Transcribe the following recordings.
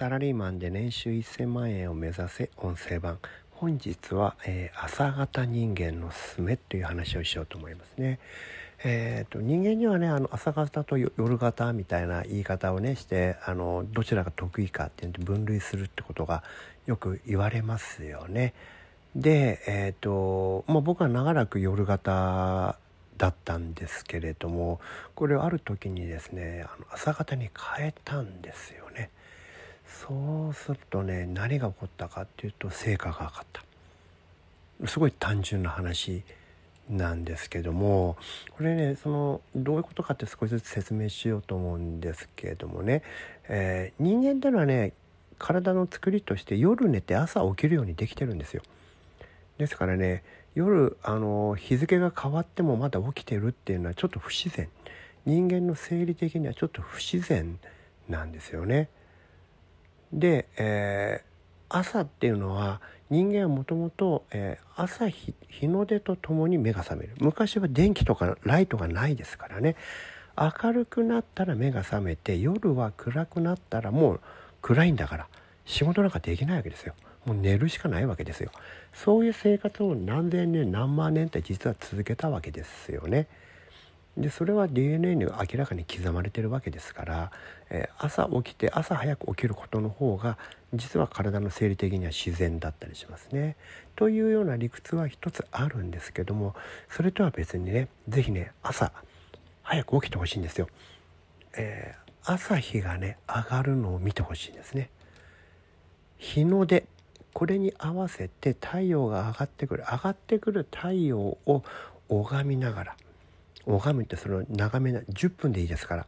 サラリーマンで年収1000万円を目指せ音声版本日は、えー、朝型人間のすすめという話をしようと思いますね。えーと、人間にはねあの朝型と夜型みたいな言い方をねしてあのどちらが得意かっていう分類するってことがよく言われますよね。で、えーとまあ、僕は長らく夜型だったんですけれどもこれをある時にですねあの朝方に変えたんですよね。そうするとね何が起こったかっていうと成果が上がったすごい単純な話なんですけどもこれねそのどういうことかって少しずつ説明しようと思うんですけれどもね、えー、人間っていうのはね体の作りとして夜寝て朝起きるようにできてるんですよ。ですからね夜あの日付が変わってもまだ起きてるっていうのはちょっと不自然人間の生理的にはちょっと不自然なんですよね。で、えー、朝っていうのは人間はもともと朝日日の出とともに目が覚める。昔は電気とかライトがないですからね。明るくなったら目が覚めて夜は暗くなったらもう暗いんだから仕事なんかできないわけですよ。もう寝るしかないわけですよ。そういう生活を何千年何万年って実は続けたわけですよね。でそれは DNA に明らかに刻まれてるわけですから、えー、朝起きて朝早く起きることの方が実は体の生理的には自然だったりしますね。というような理屈は一つあるんですけどもそれとは別にね是非ね朝早く起きてほしいんですよ。えー、朝日がね上がるのを見てほしいんですね。日の出これに合わせて太陽が上がってくる上がってくる太陽を拝みながら拝むってその眺めな10分でいいですから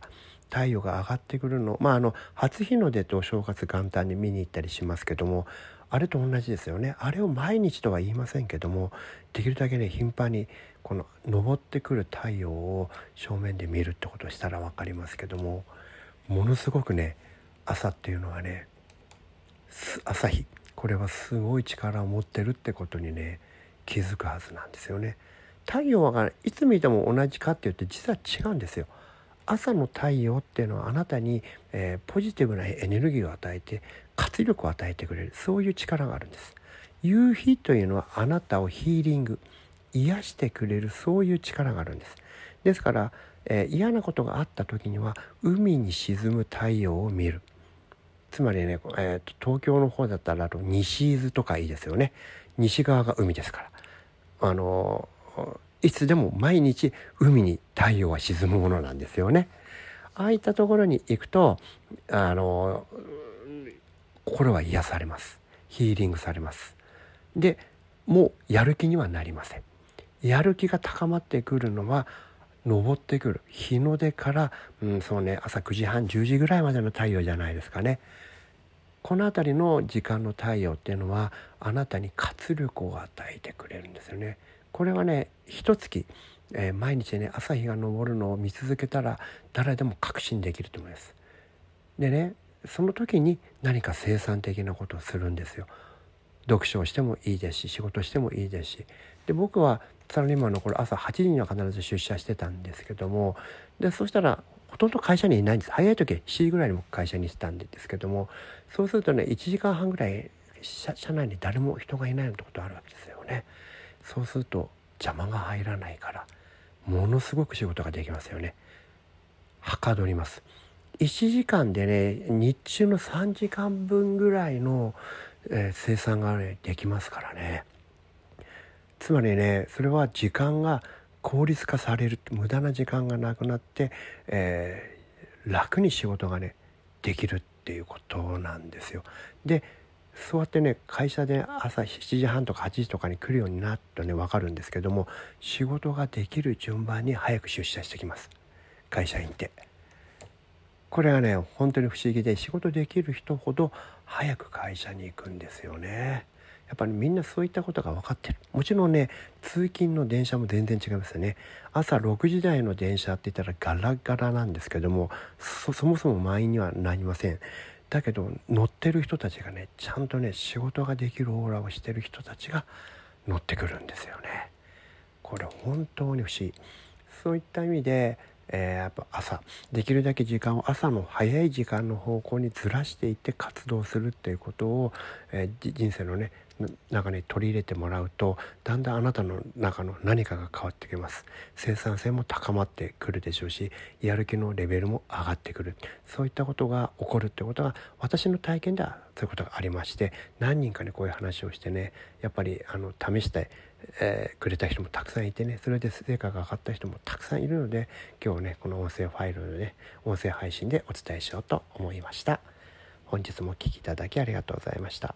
太陽が上がってくるのまああの初日の出とお正月元旦に見に行ったりしますけどもあれと同じですよねあれを毎日とは言いませんけどもできるだけね頻繁にこの昇ってくる太陽を正面で見るってことをしたら分かりますけどもものすごくね朝っていうのはね朝日これはすごい力を持ってるってことにね気づくはずなんですよね。太陽はいつ見ても同じかって言って実は違うんですよ。朝の太陽っていうのはあなたに、えー、ポジティブなエネルギーを与えて活力を与えてくれるそういう力があるんです。夕日というのはあなたをヒーリング癒してくれるそういう力があるんです。ですから、えー、嫌なことがあった時には海に沈む太陽を見る。つまりね、えーと、東京の方だったら西伊豆とかいいですよね。西側が海ですから。あのいつでも毎日海に太陽は沈むものなんですよね。ああいったところに行くとあの心は癒されます。ヒーリングされます。でもうやる気にはなりません。やる気が高まってくるのは昇ってくる。日の出から、うん、そうね朝9時半10時ぐらいまでの太陽じゃないですかね。この辺りの時間の太陽っていうのはあなたに活力を与えてくれるんですよね。これはね一月、えー、毎日ね朝日が昇るのを見続けたら誰でも確信できると思います。でねその時に何か生産的なことをするんですよ。読書をしてもいいですし仕事してもいいですしで僕はサラリーマンの頃朝8時には必ず出社してたんですけどもでそしたらほとんど会社にいないんです早い時は7時ぐらいにも会社にしたんですけどもそうするとね1時間半ぐらい社内に誰も人がいないようなことあるわけですよね。そうすると邪魔が入らないからものすごく仕事ができますよね。はかどります。1時間でね日中の3時間分ぐらいの、えー、生産が、ね、できますからね。つまりねそれは時間が効率化される無駄な時間がなくなって、えー、楽に仕事がねできるっていうことなんですよ。でそうやってね会社で朝7時半とか8時とかに来るようになるとね分かるんですけども仕事ができる順番に早く出社してきます会社員って。これはね本当に不思議で仕事できる人ほど早く会社に行くんですよね。やっぱりみんなそういったことが分かってるもちろんね通勤の電車も全然違いますよね朝6時台の電車って言ったらガラガラなんですけどもそもそも満員にはなりませんだけど乗ってる人たちがねちゃんとね仕事ができるオーラをしてる人たちが乗ってくるんですよね。これ本当に不思議。そういった意味で、えー、やっぱ朝できるだけ時間を朝の早い時間の方向にずらしていって活動するっていうことを、えー、人生のね中に取り入れてもらうとだんだんあなたの中の何かが変わってきます。生産性も高まってくるでしょうしやる気のレベルも上がってくる。そういったことが起こるってことが私の体験ではそういうことがありまして何人かにこういう話をしてねやっぱりあの試して、えー、くれた人もたくさんいてねそれで成果が上がった人もたくさんいるので今日ねこの音声ファイルのね音声配信でお伝えしようと思いました。本日もお聴きいただきありがとうございました。